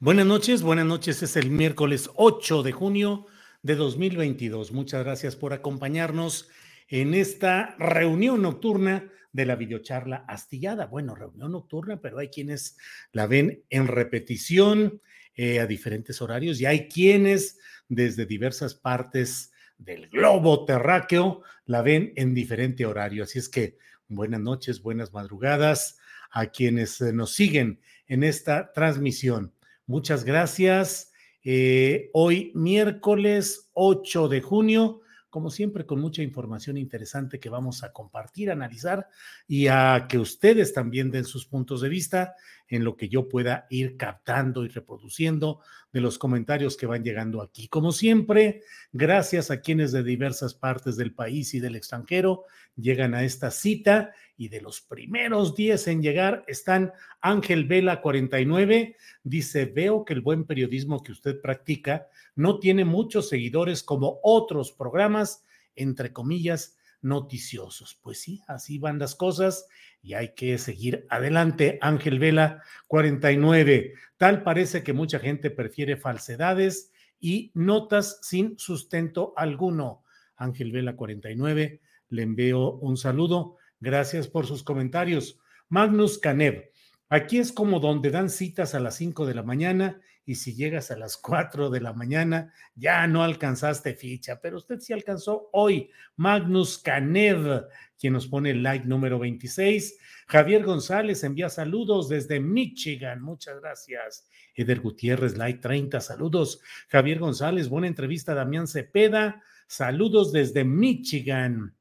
Buenas noches, buenas noches. Es el miércoles 8 de junio de 2022. Muchas gracias por acompañarnos en esta reunión nocturna de la videocharla astillada. Bueno, reunión nocturna, pero hay quienes la ven en repetición eh, a diferentes horarios y hay quienes desde diversas partes del globo terráqueo la ven en diferente horario. Así es que buenas noches, buenas madrugadas a quienes eh, nos siguen en esta transmisión. Muchas gracias. Eh, hoy miércoles 8 de junio, como siempre con mucha información interesante que vamos a compartir, analizar y a que ustedes también den sus puntos de vista en lo que yo pueda ir captando y reproduciendo de los comentarios que van llegando aquí. Como siempre, gracias a quienes de diversas partes del país y del extranjero llegan a esta cita y de los primeros 10 en llegar están Ángel Vela 49, dice, veo que el buen periodismo que usted practica no tiene muchos seguidores como otros programas, entre comillas, noticiosos. Pues sí, así van las cosas y hay que seguir adelante. Ángel Vela 49, tal parece que mucha gente prefiere falsedades y notas sin sustento alguno. Ángel Vela 49, le envío un saludo. Gracias por sus comentarios. Magnus Canev, aquí es como donde dan citas a las 5 de la mañana y si llegas a las 4 de la mañana ya no alcanzaste ficha, pero usted sí alcanzó hoy. Magnus Canev, quien nos pone el like número 26. Javier González envía saludos desde Michigan, muchas gracias. Eder Gutiérrez, like 30, saludos. Javier González, buena entrevista. Damián Cepeda, saludos desde Michigan.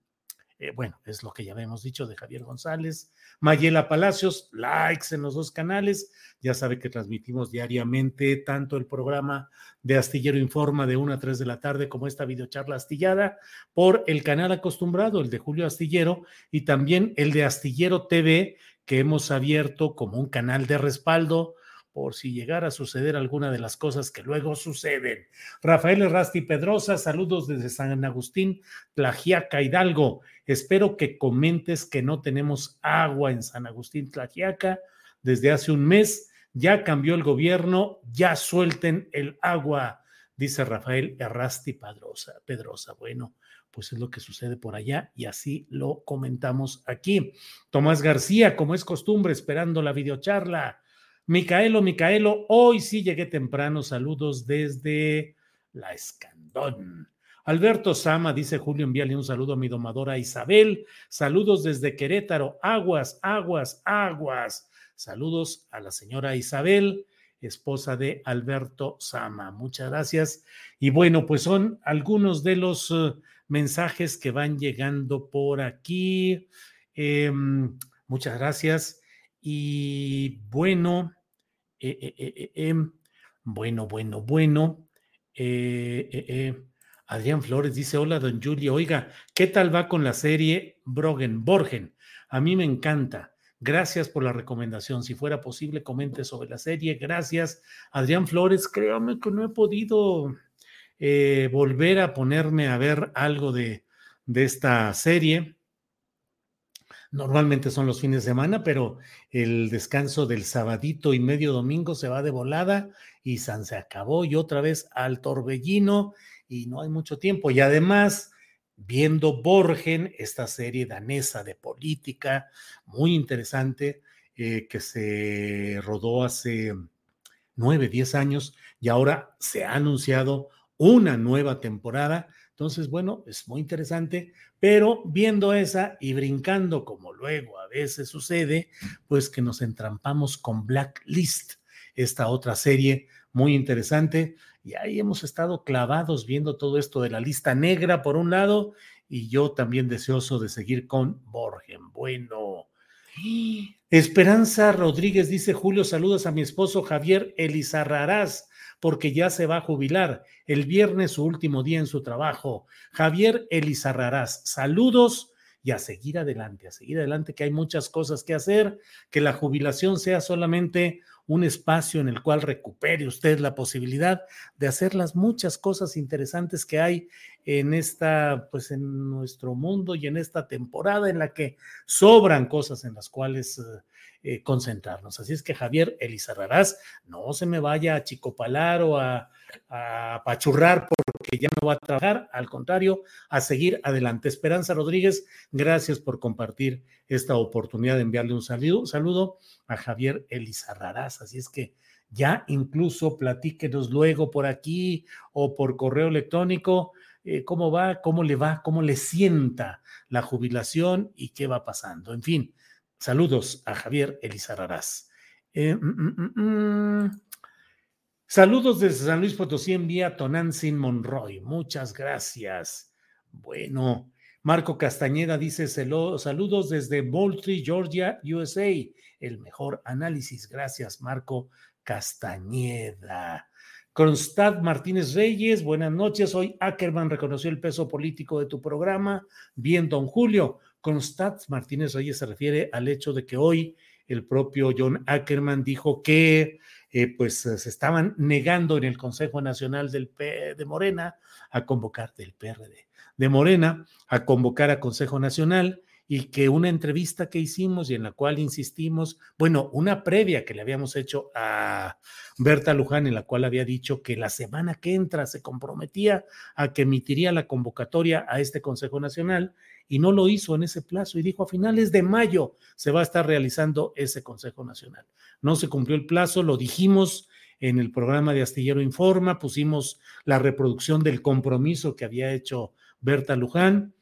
Eh, bueno, es lo que ya habíamos dicho de Javier González. Mayela Palacios, likes en los dos canales. Ya sabe que transmitimos diariamente tanto el programa de Astillero Informa de 1 a 3 de la tarde como esta videocharla astillada por el canal acostumbrado, el de Julio Astillero, y también el de Astillero TV, que hemos abierto como un canal de respaldo por si llegara a suceder alguna de las cosas que luego suceden. Rafael Rasti Pedrosa, saludos desde San Agustín, Tlajiaca, Hidalgo. Espero que comentes que no tenemos agua en San Agustín, Tlajiaca, desde hace un mes. Ya cambió el gobierno, ya suelten el agua, dice Rafael Errasti Pedrosa. Pedrosa. Bueno, pues es lo que sucede por allá y así lo comentamos aquí. Tomás García, como es costumbre, esperando la videocharla. Micaelo, Micaelo, hoy sí llegué temprano. Saludos desde la Escandón. Alberto Sama, dice Julio, envíale un saludo a mi domadora Isabel. Saludos desde Querétaro. Aguas, aguas, aguas. Saludos a la señora Isabel, esposa de Alberto Sama. Muchas gracias. Y bueno, pues son algunos de los uh, mensajes que van llegando por aquí. Eh, muchas gracias. Y bueno, eh, eh, eh, em, bueno, bueno, bueno. Adrián Flores dice, hola, don Julio, oiga, ¿qué tal va con la serie Brogen Borgen? A mí me encanta. Gracias por la recomendación. Si fuera posible, comente sobre la serie. Gracias. Adrián Flores, créame que no he podido volver a ponerme a ver algo de, de esta serie Normalmente son los fines de semana, pero el descanso del sabadito y medio domingo se va de volada y se acabó y otra vez al torbellino y no hay mucho tiempo. Y además, viendo Borgen, esta serie danesa de política muy interesante eh, que se rodó hace nueve, diez años y ahora se ha anunciado una nueva temporada. Entonces, bueno, es muy interesante, pero viendo esa y brincando como luego a veces sucede, pues que nos entrampamos con Blacklist, esta otra serie muy interesante. Y ahí hemos estado clavados viendo todo esto de la lista negra por un lado y yo también deseoso de seguir con Borgen. Bueno. Esperanza Rodríguez dice, Julio, saludos a mi esposo Javier Elizarrarás, porque ya se va a jubilar. El viernes su último día en su trabajo. Javier Elizarrarás, saludos y a seguir adelante, a seguir adelante, que hay muchas cosas que hacer, que la jubilación sea solamente un espacio en el cual recupere usted la posibilidad de hacer las muchas cosas interesantes que hay en esta, pues en nuestro mundo y en esta temporada en la que sobran cosas en las cuales eh, concentrarnos. Así es que Javier Elizarrarás, no se me vaya a chicopalar o a, a pachurrar porque ya no va a trabajar, al contrario, a seguir adelante. Esperanza Rodríguez, gracias por compartir esta oportunidad de enviarle un saludo, saludo a Javier Elizarrarás. Así es que ya incluso platíquenos luego por aquí o por correo electrónico eh, cómo va, cómo le va, cómo le sienta la jubilación y qué va pasando. En fin, saludos a Javier Elizarrarás. Eh, mm, mm, mm, saludos desde San Luis Potosí, envía Tonantzin Monroy. Muchas gracias. Bueno, Marco Castañeda dice saludos desde Moultrie, Georgia, USA. El mejor análisis. Gracias, Marco Castañeda. Constad Martínez Reyes, buenas noches. Hoy Ackerman reconoció el peso político de tu programa. Bien, don Julio. Constad Martínez Reyes se refiere al hecho de que hoy el propio John Ackerman dijo que eh, pues se estaban negando en el Consejo Nacional del P de Morena a convocar del PRD de Morena a convocar a Consejo Nacional y que una entrevista que hicimos y en la cual insistimos, bueno, una previa que le habíamos hecho a Berta Luján, en la cual había dicho que la semana que entra se comprometía a que emitiría la convocatoria a este Consejo Nacional y no lo hizo en ese plazo y dijo a finales de mayo se va a estar realizando ese Consejo Nacional. No se cumplió el plazo, lo dijimos en el programa de Astillero Informa, pusimos la reproducción del compromiso que había hecho Berta Luján.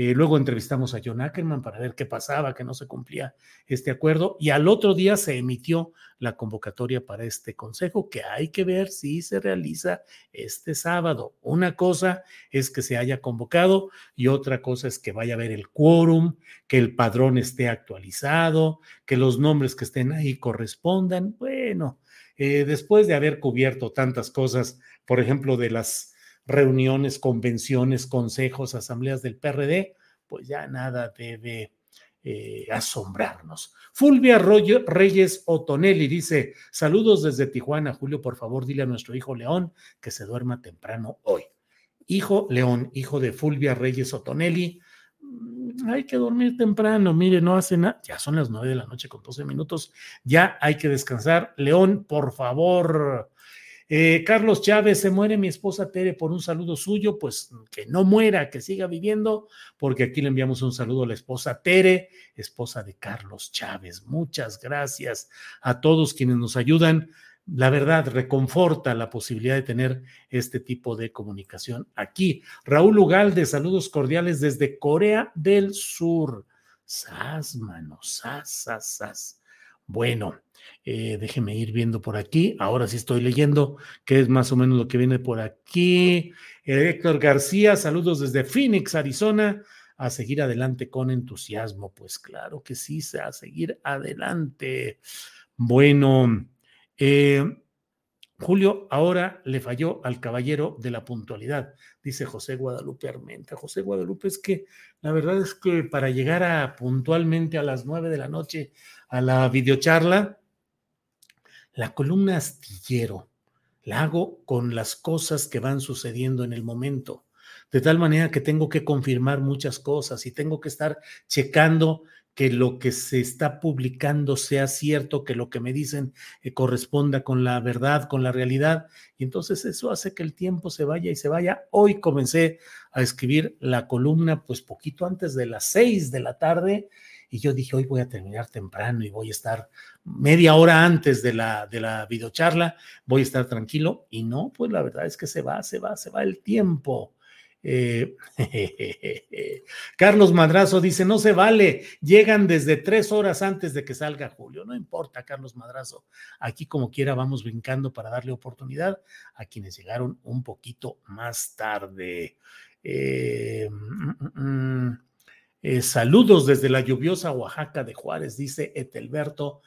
Eh, luego entrevistamos a John Ackerman para ver qué pasaba, que no se cumplía este acuerdo. Y al otro día se emitió la convocatoria para este consejo, que hay que ver si se realiza este sábado. Una cosa es que se haya convocado y otra cosa es que vaya a haber el quórum, que el padrón esté actualizado, que los nombres que estén ahí correspondan. Bueno, eh, después de haber cubierto tantas cosas, por ejemplo, de las reuniones, convenciones, consejos, asambleas del PRD, pues ya nada debe eh, asombrarnos. Fulvia Reyes Otonelli dice, saludos desde Tijuana, Julio, por favor dile a nuestro hijo León que se duerma temprano hoy. Hijo León, hijo de Fulvia Reyes Otonelli, mm, hay que dormir temprano, mire, no hace nada, ya son las nueve de la noche con 12 minutos, ya hay que descansar. León, por favor, eh, Carlos Chávez, se muere mi esposa Tere por un saludo suyo, pues que no muera, que siga viviendo, porque aquí le enviamos un saludo a la esposa Tere, esposa de Carlos Chávez. Muchas gracias a todos quienes nos ayudan. La verdad, reconforta la posibilidad de tener este tipo de comunicación aquí. Raúl Ugalde, saludos cordiales desde Corea del Sur. Sas, mano, sas, sas, sas. Bueno, eh, déjeme ir viendo por aquí. Ahora sí estoy leyendo, que es más o menos lo que viene por aquí. Eh, Héctor García, saludos desde Phoenix, Arizona. A seguir adelante con entusiasmo. Pues claro que sí, a seguir adelante. Bueno, eh, Julio, ahora le falló al caballero de la puntualidad, dice José Guadalupe Armenta. José Guadalupe, es que la verdad es que para llegar a puntualmente a las nueve de la noche a la videocharla, la columna astillero la hago con las cosas que van sucediendo en el momento, de tal manera que tengo que confirmar muchas cosas y tengo que estar checando que lo que se está publicando sea cierto, que lo que me dicen eh, corresponda con la verdad, con la realidad. Y entonces eso hace que el tiempo se vaya y se vaya. Hoy comencé a escribir la columna pues poquito antes de las seis de la tarde y yo dije, hoy voy a terminar temprano y voy a estar media hora antes de la, de la videocharla, voy a estar tranquilo y no, pues la verdad es que se va, se va, se va el tiempo. Eh, Carlos Madrazo dice, no se vale, llegan desde tres horas antes de que salga Julio. No importa, Carlos Madrazo, aquí como quiera vamos brincando para darle oportunidad a quienes llegaron un poquito más tarde. Eh, mm, mm, mm, eh, saludos desde la lluviosa Oaxaca de Juárez, dice Etelberto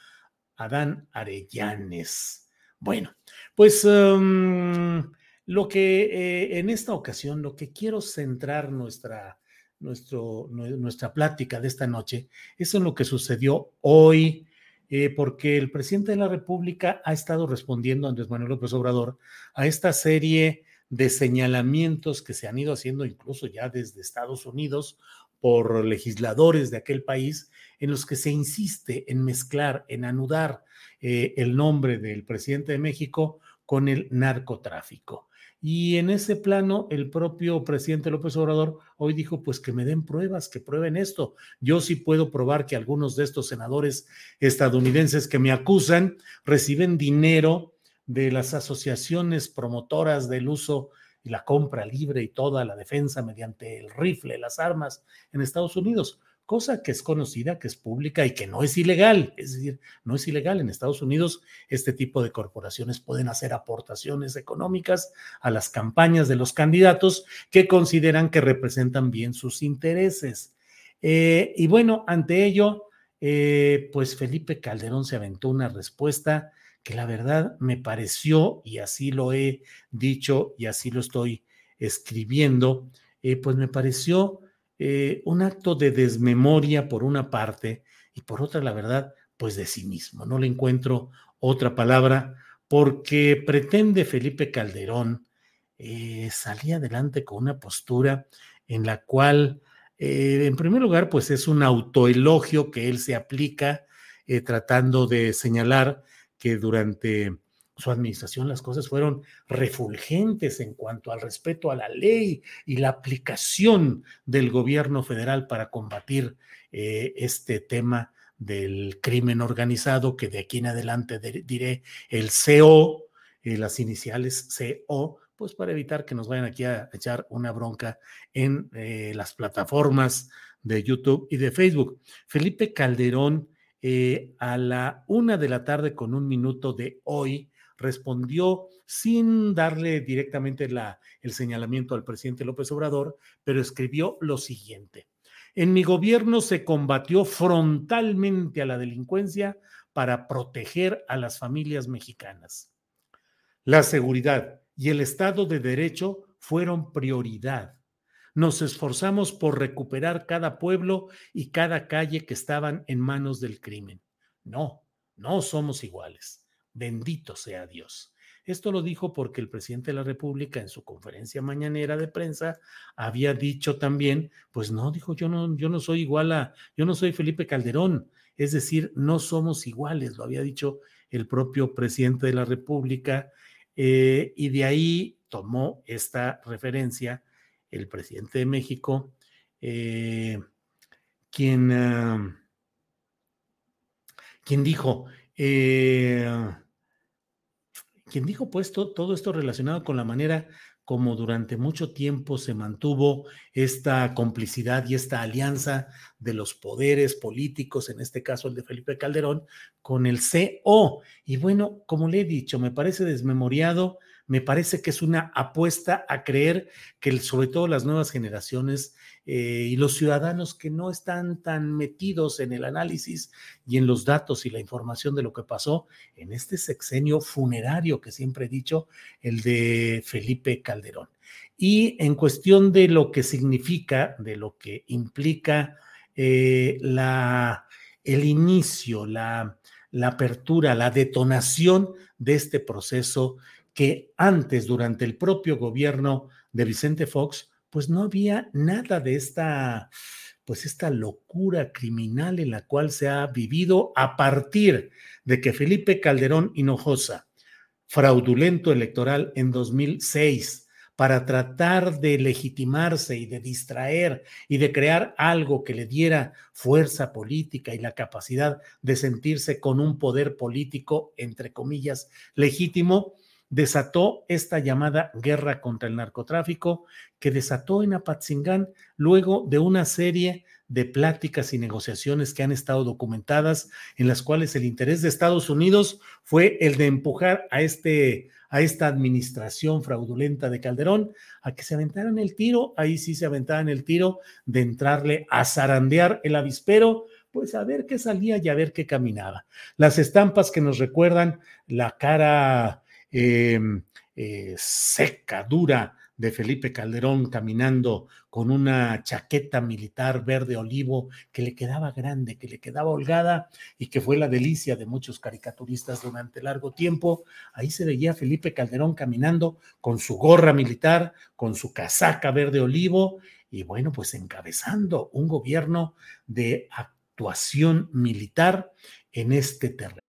Adán Arellanes. Bueno, pues... Um, lo que eh, en esta ocasión, lo que quiero centrar nuestra, nuestro, nuestra plática de esta noche es en lo que sucedió hoy, eh, porque el presidente de la República ha estado respondiendo, Andrés Manuel López Obrador, a esta serie de señalamientos que se han ido haciendo incluso ya desde Estados Unidos por legisladores de aquel país, en los que se insiste en mezclar, en anudar eh, el nombre del presidente de México con el narcotráfico. Y en ese plano, el propio presidente López Obrador hoy dijo, pues que me den pruebas, que prueben esto. Yo sí puedo probar que algunos de estos senadores estadounidenses que me acusan reciben dinero de las asociaciones promotoras del uso y la compra libre y toda la defensa mediante el rifle, las armas en Estados Unidos cosa que es conocida, que es pública y que no es ilegal. Es decir, no es ilegal. En Estados Unidos, este tipo de corporaciones pueden hacer aportaciones económicas a las campañas de los candidatos que consideran que representan bien sus intereses. Eh, y bueno, ante ello, eh, pues Felipe Calderón se aventó una respuesta que la verdad me pareció, y así lo he dicho y así lo estoy escribiendo, eh, pues me pareció eh, un acto de desmemoria por una parte y por otra, la verdad, pues de sí mismo. No le encuentro otra palabra porque pretende Felipe Calderón eh, salir adelante con una postura en la cual, eh, en primer lugar, pues es un autoelogio que él se aplica tratando de señalar que durante su administración las cosas fueron refulgentes en cuanto al respeto a la ley y la aplicación del gobierno federal para combatir eh, este tema del crimen organizado, que de aquí en adelante diré el CO, eh, las iniciales CO, pues para evitar que nos vayan aquí a echar una bronca en eh, las plataformas de YouTube y de Facebook. Felipe Calderón, a la una de la tarde con un minuto de hoy, respondió sin darle directamente el señalamiento al presidente López Obrador, pero escribió lo siguiente. En mi gobierno se combatió frontalmente a la delincuencia para proteger a las familias mexicanas. La seguridad y el Estado de Derecho fueron prioridad. Nos esforzamos por recuperar cada pueblo y cada calle que estaban en manos del crimen. No, no somos iguales. Bendito sea Dios. Esto lo dijo porque el presidente de la República en su conferencia mañanera de prensa había dicho también, pues no, dijo, yo no, yo no soy igual a, yo no soy Felipe Calderón, es decir, no somos iguales, lo había dicho el propio presidente de la República, eh, y de ahí tomó esta referencia el presidente de México, eh, quien, ah, quien dijo, eh, quien dijo pues todo esto relacionado con la manera como durante mucho tiempo se mantuvo esta complicidad y esta alianza de los poderes políticos, en este caso el de Felipe Calderón, con el CO. Y bueno, como le he dicho, me parece desmemoriado, me parece que es una apuesta a creer que sobre todo las nuevas generaciones eh, y los ciudadanos que no están tan metidos en el análisis y en los datos y la información de lo que pasó en este sexenio funerario que siempre he dicho, el de Felipe Calderón. Y en cuestión de lo que significa, de lo que implica eh, la, el inicio, la, la apertura, la detonación de este proceso que antes, durante el propio gobierno de Vicente Fox, pues no había nada de esta, pues esta locura criminal en la cual se ha vivido a partir de que Felipe Calderón Hinojosa, fraudulento electoral en 2006, para tratar de legitimarse y de distraer y de crear algo que le diera fuerza política y la capacidad de sentirse con un poder político, entre comillas, legítimo, desató esta llamada guerra contra el narcotráfico que desató en Apatzingán luego de una serie de pláticas y negociaciones que han estado documentadas en las cuales el interés de Estados Unidos fue el de empujar a este a esta administración fraudulenta de Calderón a que se aventaran el tiro, ahí sí se aventaran el tiro de entrarle a zarandear el avispero, pues a ver qué salía y a ver qué caminaba. Las estampas que nos recuerdan la cara em, eh, seca, dura de Felipe Calderón caminando con una chaqueta militar verde olivo que le quedaba grande, que le quedaba holgada y que fue la delicia de muchos caricaturistas durante largo tiempo. Ahí se veía Felipe Calderón caminando con su gorra militar, con su casaca verde olivo y bueno, pues encabezando un gobierno de actuación militar en este terreno.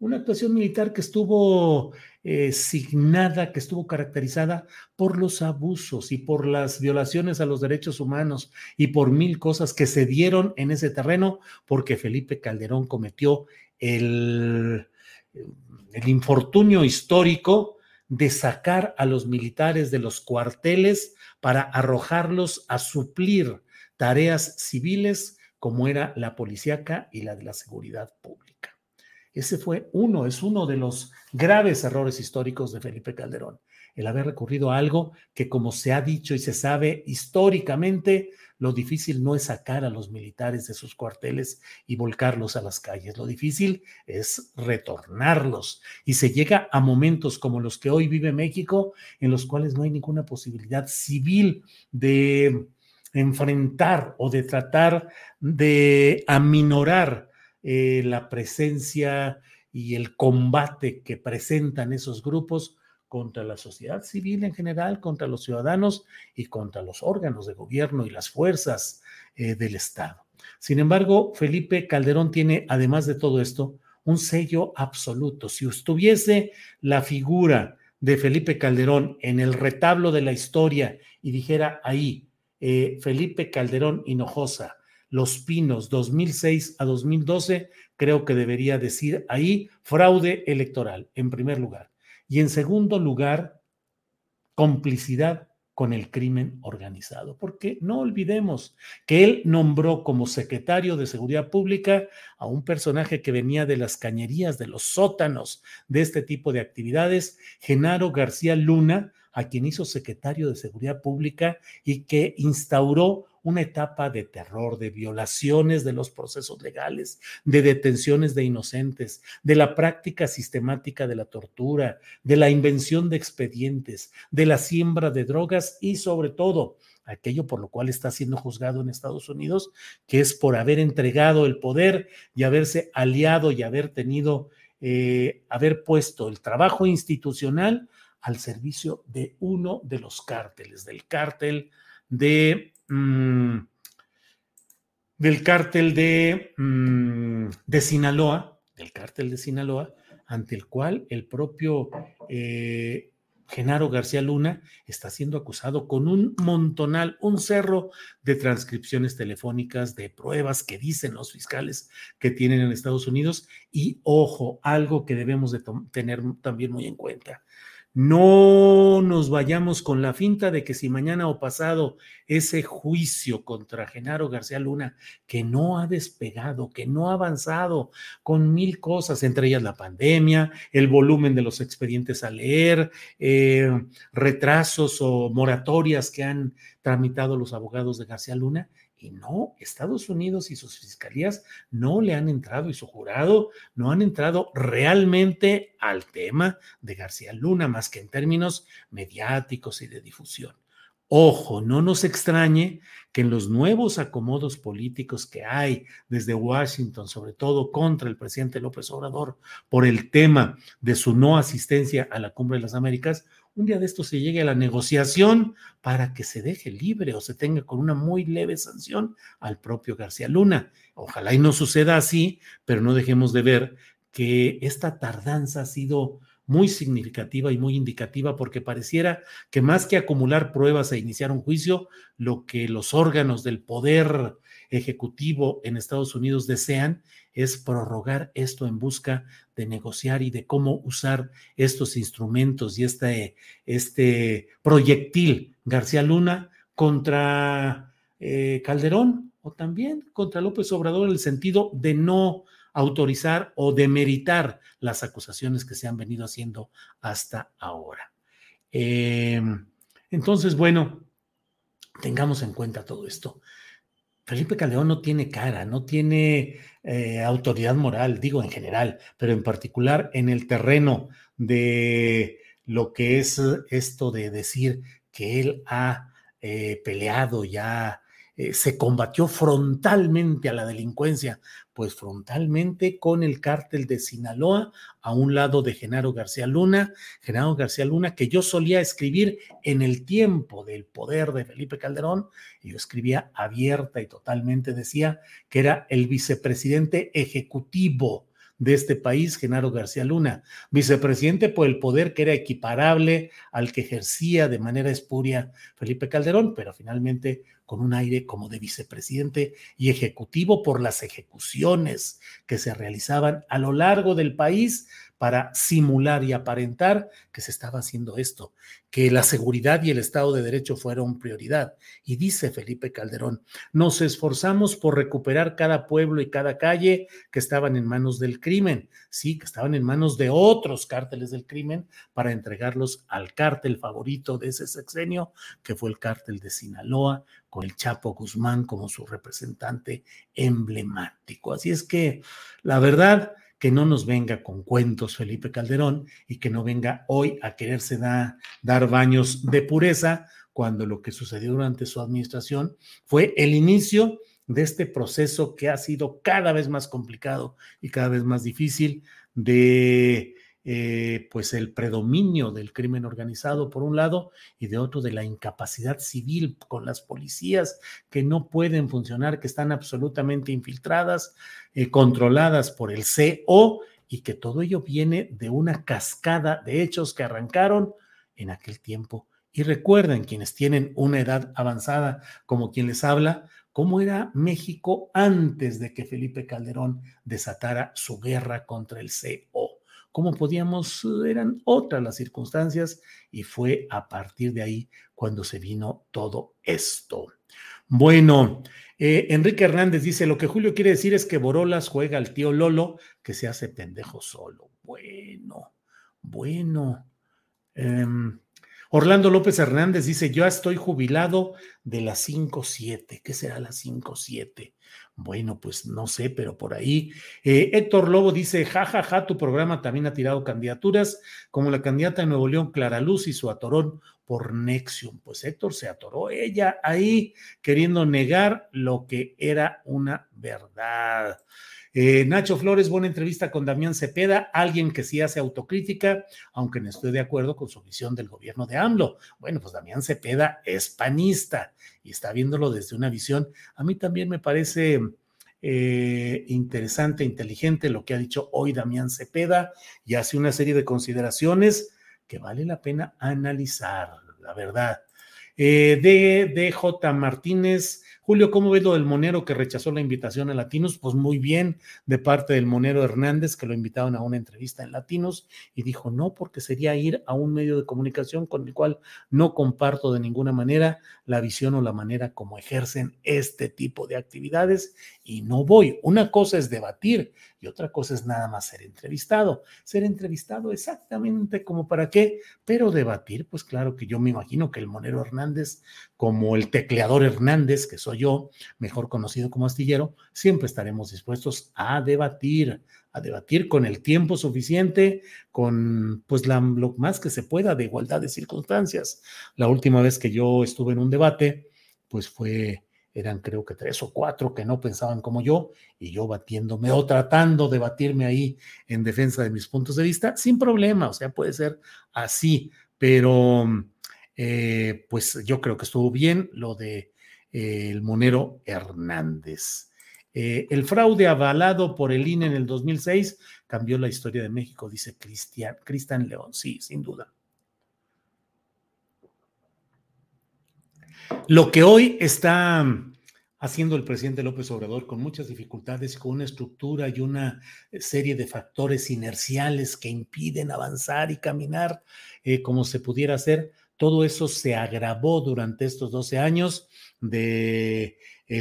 Una actuación militar que estuvo eh, signada, que estuvo caracterizada por los abusos y por las violaciones a los derechos humanos y por mil cosas que se dieron en ese terreno, porque Felipe Calderón cometió el, el infortunio histórico de sacar a los militares de los cuarteles para arrojarlos a suplir tareas civiles como era la policíaca y la de la seguridad pública. Ese fue uno, es uno de los graves errores históricos de Felipe Calderón, el haber recurrido a algo que, como se ha dicho y se sabe históricamente, lo difícil no es sacar a los militares de sus cuarteles y volcarlos a las calles, lo difícil es retornarlos. Y se llega a momentos como los que hoy vive México, en los cuales no hay ninguna posibilidad civil de enfrentar o de tratar de aminorar eh, la presencia y el combate que presentan esos grupos contra la sociedad civil en general, contra los ciudadanos y contra los órganos de gobierno y las fuerzas eh, del Estado. Sin embargo, Felipe Calderón tiene, además de todo esto, un sello absoluto. Si estuviese la figura de Felipe Calderón en el retablo de la historia y dijera ahí, eh, Felipe Calderón Hinojosa, los Pinos 2006 a 2012, creo que debería decir ahí fraude electoral, en primer lugar. Y en segundo lugar, complicidad con el crimen organizado, porque no olvidemos que él nombró como secretario de Seguridad Pública a un personaje que venía de las cañerías, de los sótanos de este tipo de actividades, Genaro García Luna, a quien hizo secretario de Seguridad Pública y que instauró una etapa de terror, de violaciones de los procesos legales, de detenciones de inocentes, de la práctica sistemática de la tortura, de la invención de expedientes, de la siembra de drogas y sobre todo aquello por lo cual está siendo juzgado en Estados Unidos, que es por haber entregado el poder y haberse aliado y haber tenido, eh, haber puesto el trabajo institucional al servicio de uno de los cárteles, del cártel de Mm, del cártel de, mm, de Sinaloa, del cártel de Sinaloa, ante el cual el propio eh, Genaro García Luna está siendo acusado con un montonal, un cerro de transcripciones telefónicas, de pruebas que dicen los fiscales que tienen en Estados Unidos. Y ojo, algo que debemos de tener también muy en cuenta. No nos vayamos con la finta de que si mañana o pasado ese juicio contra Genaro García Luna, que no ha despegado, que no ha avanzado con mil cosas, entre ellas la pandemia, el volumen de los expedientes a leer, eh, retrasos o moratorias que han tramitado los abogados de García Luna, y no, Estados Unidos y sus fiscalías no le han entrado y su jurado no han entrado realmente al tema de García Luna, más que en términos mediáticos y de difusión. Ojo, no nos extrañe que en los nuevos acomodos políticos que hay desde Washington, sobre todo contra el presidente López Obrador, por el tema de su no asistencia a la Cumbre de las Américas, un día de esto se llegue a la negociación para que se deje libre o se tenga con una muy leve sanción al propio García Luna. Ojalá y no suceda así, pero no dejemos de ver que esta tardanza ha sido muy significativa y muy indicativa porque pareciera que más que acumular pruebas e iniciar un juicio, lo que los órganos del poder ejecutivo en Estados Unidos desean es prorrogar esto en busca de negociar y de cómo usar estos instrumentos y este, este proyectil García Luna contra eh, Calderón o también contra López Obrador en el sentido de no autorizar o demeritar las acusaciones que se han venido haciendo hasta ahora. Em, entonces, bueno, tengamos en cuenta todo esto. Felipe Calderón no tiene cara, no tiene eh, autoridad moral, digo en general, pero en particular en el terreno de lo que es esto de decir que él ha eh, peleado, ya eh, se combatió frontalmente a la delincuencia, pues frontalmente con el cártel de Sinaloa a un lado de Genaro García Luna, Genaro García Luna que yo solía escribir en el tiempo del poder de Felipe Calderón, y yo escribía abierta y totalmente decía que era el vicepresidente ejecutivo de este país, Genaro García Luna, vicepresidente por el poder que era equiparable al que ejercía de manera espuria Felipe Calderón, pero finalmente con un aire como de vicepresidente y ejecutivo por las ejecuciones que se realizaban a lo largo del país para simular y aparentar que se estaba haciendo esto, que la seguridad y el Estado de Derecho fueron prioridad. Y dice Felipe Calderón, nos esforzamos por recuperar cada pueblo y cada calle que estaban en manos del crimen, sí, que estaban en manos de otros cárteles del crimen para entregarlos al cártel favorito de ese sexenio, que fue el cártel de Sinaloa, con el Chapo Guzmán como su representante emblemático. Así es que, la verdad, que no nos venga con cuentos Felipe Calderón y que no venga hoy a quererse dar baños de pureza cuando lo que sucedió durante su administración fue el inicio de este proceso que ha sido cada vez más complicado y cada vez más difícil de eh, pues el predominio del crimen organizado por un lado y de otro de la incapacidad civil con las policías que no pueden funcionar, que están absolutamente infiltradas, eh, controladas por el CO y que todo ello viene de una cascada de hechos que arrancaron en aquel tiempo. Y recuerden quienes tienen una edad avanzada como quien les habla, cómo era México antes de que Felipe Calderón desatara su guerra contra el CO cómo podíamos, eran otras las circunstancias y fue a partir de ahí cuando se vino todo esto. Bueno, eh, Enrique Hernández dice, lo que Julio quiere decir es que Borolas juega al tío Lolo que se hace pendejo solo. Bueno, bueno. Em, Orlando López Hernández dice, yo estoy jubilado de las 5-7. ¿Qué será las 5-7? Bueno, pues no sé, pero por ahí. Eh, Héctor Lobo dice, jajaja, ja, ja, tu programa también ha tirado candidaturas, como la candidata de Nuevo León, Clara Luz, y su atorón por Nexium. Pues Héctor se atoró ella ahí queriendo negar lo que era una verdad. Eh, Nacho Flores, buena entrevista con Damián Cepeda, alguien que sí hace autocrítica, aunque no estoy de acuerdo con su visión del gobierno de AMLO. Bueno, pues Damián Cepeda es panista y está viéndolo desde una visión. A mí también me parece eh, interesante, inteligente lo que ha dicho hoy Damián Cepeda y hace una serie de consideraciones que vale la pena analizar, la verdad. Eh, de DJ Martínez, Julio, ¿cómo ves lo del Monero que rechazó la invitación a Latinos? Pues muy bien, de parte del Monero Hernández, que lo invitaron a una entrevista en Latinos y dijo no, porque sería ir a un medio de comunicación con el cual no comparto de ninguna manera la visión o la manera como ejercen este tipo de actividades y no voy. Una cosa es debatir y otra cosa es nada más ser entrevistado. Ser entrevistado exactamente como para qué, pero debatir, pues claro que yo me imagino que el Monero Hernández, como el tecleador Hernández, que soy yo, mejor conocido como astillero, siempre estaremos dispuestos a debatir, a debatir con el tiempo suficiente, con pues la, lo más que se pueda de igualdad de circunstancias. La última vez que yo estuve en un debate, pues fue eran creo que tres o cuatro que no pensaban como yo, y yo batiéndome o tratando de batirme ahí en defensa de mis puntos de vista, sin problema, o sea, puede ser así, pero eh, pues yo creo que estuvo bien lo de eh, el monero Hernández. Eh, el fraude avalado por el INE en el 2006 cambió la historia de México, dice Cristian, Cristian León, sí, sin duda. Lo que hoy está haciendo el presidente López Obrador con muchas dificultades, con una estructura y una serie de factores inerciales que impiden avanzar y caminar eh, como se pudiera hacer, todo eso se agravó durante estos 12 años de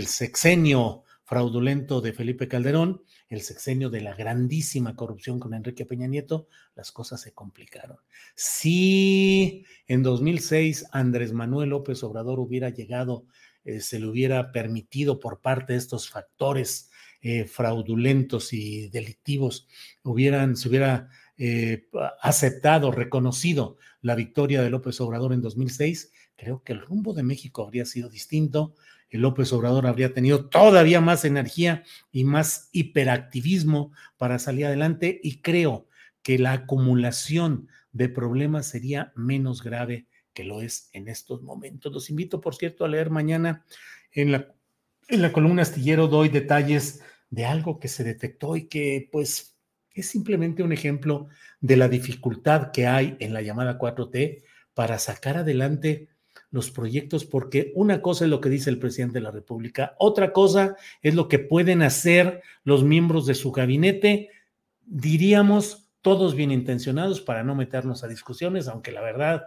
sexenio fraudulento de Felipe Calderón, el sexenio de la grandísima corrupción con Enrique Peña Nieto, las cosas se complicaron. Si en 2006 Andrés Manuel López Obrador hubiera llegado, eh, se le hubiera permitido por parte de estos factores eh, fraudulentos y delictivos, hubieran, se hubiera eh, aceptado, reconocido la victoria de López Obrador en 2006, creo que el rumbo de México habría sido distinto López Obrador habría tenido todavía más energía y más hiperactivismo para salir adelante y creo que la acumulación de problemas sería menos grave que lo es en estos momentos. Los invito, por cierto, a leer mañana en la, en la columna astillero, doy detalles de algo que se detectó y que pues es simplemente un ejemplo de la dificultad que hay en la llamada 4T para sacar adelante los proyectos, porque una cosa es lo que dice el presidente de la República, otra cosa es lo que pueden hacer los miembros de su gabinete, diríamos todos bien intencionados para no meternos a discusiones, aunque la verdad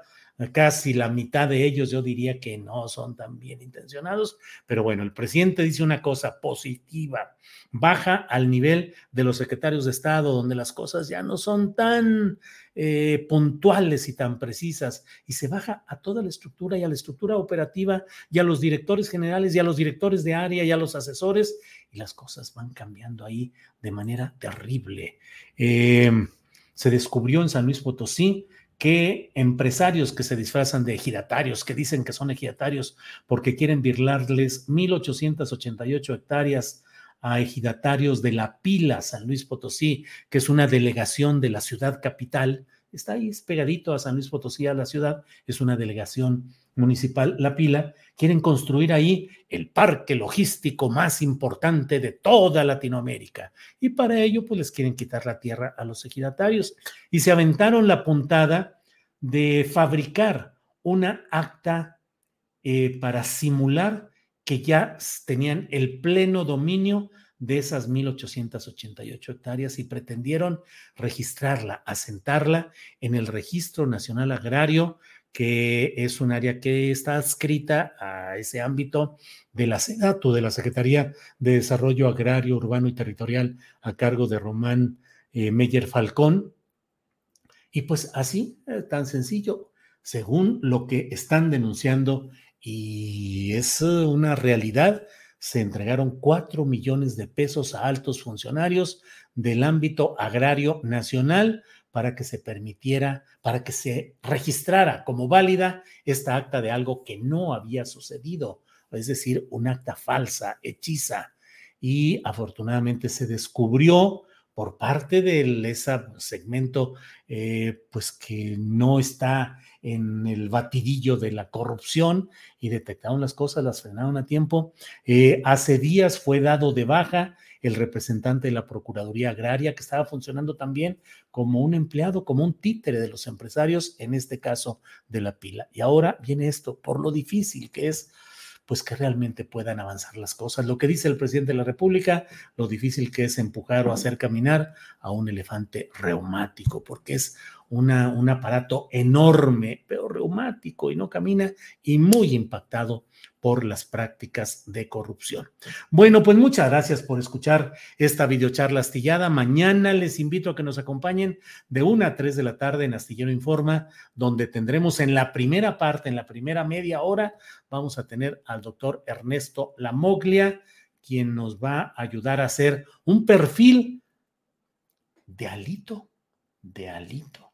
casi la mitad de ellos yo diría que no son tan bien intencionados, pero bueno, el presidente dice una cosa positiva, baja al nivel de los secretarios de Estado, donde las cosas ya no son tan eh, puntuales y tan precisas, y se baja a toda la estructura y a la estructura operativa y a los directores generales y a los directores de área y a los asesores, y las cosas van cambiando ahí de manera terrible. Eh, se descubrió en San Luis Potosí que empresarios que se disfrazan de ejidatarios, que dicen que son ejidatarios porque quieren virlarles 1.888 hectáreas a ejidatarios de La Pila, San Luis Potosí, que es una delegación de la ciudad capital, está ahí pegadito a San Luis Potosí, a la ciudad, es una delegación municipal, La Pila, quieren construir ahí el parque logístico más importante de toda Latinoamérica. Y para ello, pues les quieren quitar la tierra a los ejidatarios. Y se aventaron la puntada de fabricar una acta eh, para simular que ya tenían el pleno dominio de esas 1.888 hectáreas y pretendieron registrarla, asentarla en el Registro Nacional Agrario, que es un área que está adscrita a ese ámbito de la SEDATU, de la Secretaría de Desarrollo Agrario, Urbano y Territorial, a cargo de Román eh, Meyer Falcón. Y pues así, eh, tan sencillo, según lo que están denunciando, y es una realidad, se entregaron cuatro millones de pesos a altos funcionarios del ámbito agrario nacional para que se permitiera, para que se registrara como válida esta acta de algo que no había sucedido, es decir, un acta falsa, hechiza. Y afortunadamente se descubrió por parte de ese segmento, eh, pues que no está en el batidillo de la corrupción y detectaron las cosas, las frenaron a tiempo. Eh, hace días fue dado de baja el representante de la Procuraduría Agraria, que estaba funcionando también como un empleado, como un títere de los empresarios, en este caso de la pila. Y ahora viene esto, por lo difícil que es pues que realmente puedan avanzar las cosas. Lo que dice el presidente de la República, lo difícil que es empujar o hacer caminar a un elefante reumático, porque es una, un aparato enorme, pero reumático y no camina y muy impactado por las prácticas de corrupción. Bueno, pues muchas gracias por escuchar esta videocharla astillada. Mañana les invito a que nos acompañen de una a tres de la tarde en Astillero Informa, donde tendremos en la primera parte, en la primera media hora, vamos a tener al doctor Ernesto Lamoglia, quien nos va a ayudar a hacer un perfil de alito, de alito.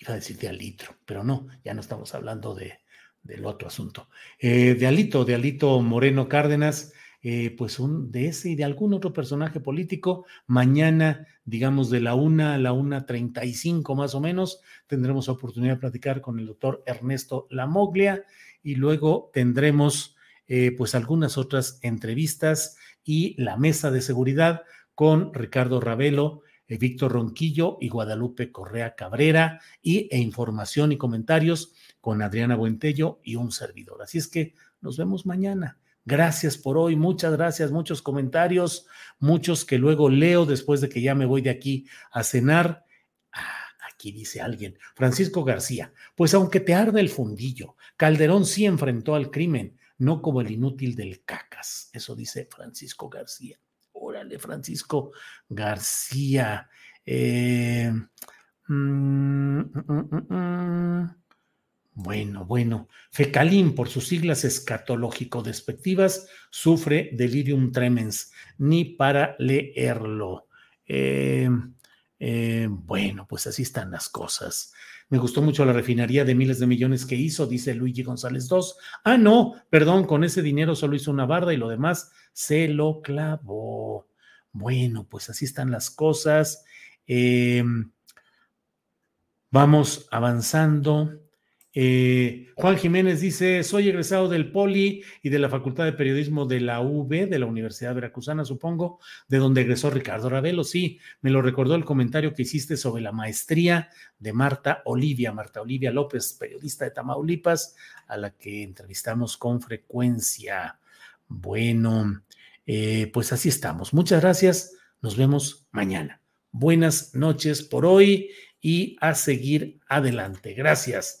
Iba a decir de alitro, pero no, ya no estamos hablando de, del otro asunto. Eh, de Alito, de Alito Moreno Cárdenas, eh, pues un, de ese y de algún otro personaje político. Mañana, digamos, de la una a la una treinta y cinco más o menos, tendremos oportunidad de platicar con el doctor Ernesto Lamoglia y luego tendremos eh, pues algunas otras entrevistas y la mesa de seguridad con Ricardo Ravelo, Víctor Ronquillo y Guadalupe Correa Cabrera y e información y comentarios con Adriana Buentello y un servidor. Así es que nos vemos mañana. Gracias por hoy, muchas gracias, muchos comentarios, muchos que luego leo después de que ya me voy de aquí a cenar. Ah, aquí dice alguien, Francisco García, pues aunque te arde el fundillo, Calderón sí enfrentó al crimen, no como el inútil del cacas. Eso dice Francisco García. Órale, Francisco García. Eh, mm, mm, mm, bueno, bueno. Fecalín, por sus siglas escatológico-despectivas, sufre delirium tremens, ni para leerlo. Eh, eh, bueno, pues así están las cosas. Me gustó mucho la refinería de miles de millones que hizo, dice Luigi González II. Ah, no, perdón, con ese dinero solo hizo una barda y lo demás se lo clavó. Bueno, pues así están las cosas. Eh, vamos avanzando. Eh, Juan Jiménez dice, soy egresado del Poli y de la Facultad de Periodismo de la UB, de la Universidad Veracruzana, supongo, de donde egresó Ricardo Ravelo. Sí, me lo recordó el comentario que hiciste sobre la maestría de Marta Olivia, Marta Olivia López, periodista de Tamaulipas, a la que entrevistamos con frecuencia. Bueno, eh, pues así estamos. Muchas gracias. Nos vemos mañana. Buenas noches por hoy y a seguir adelante. Gracias.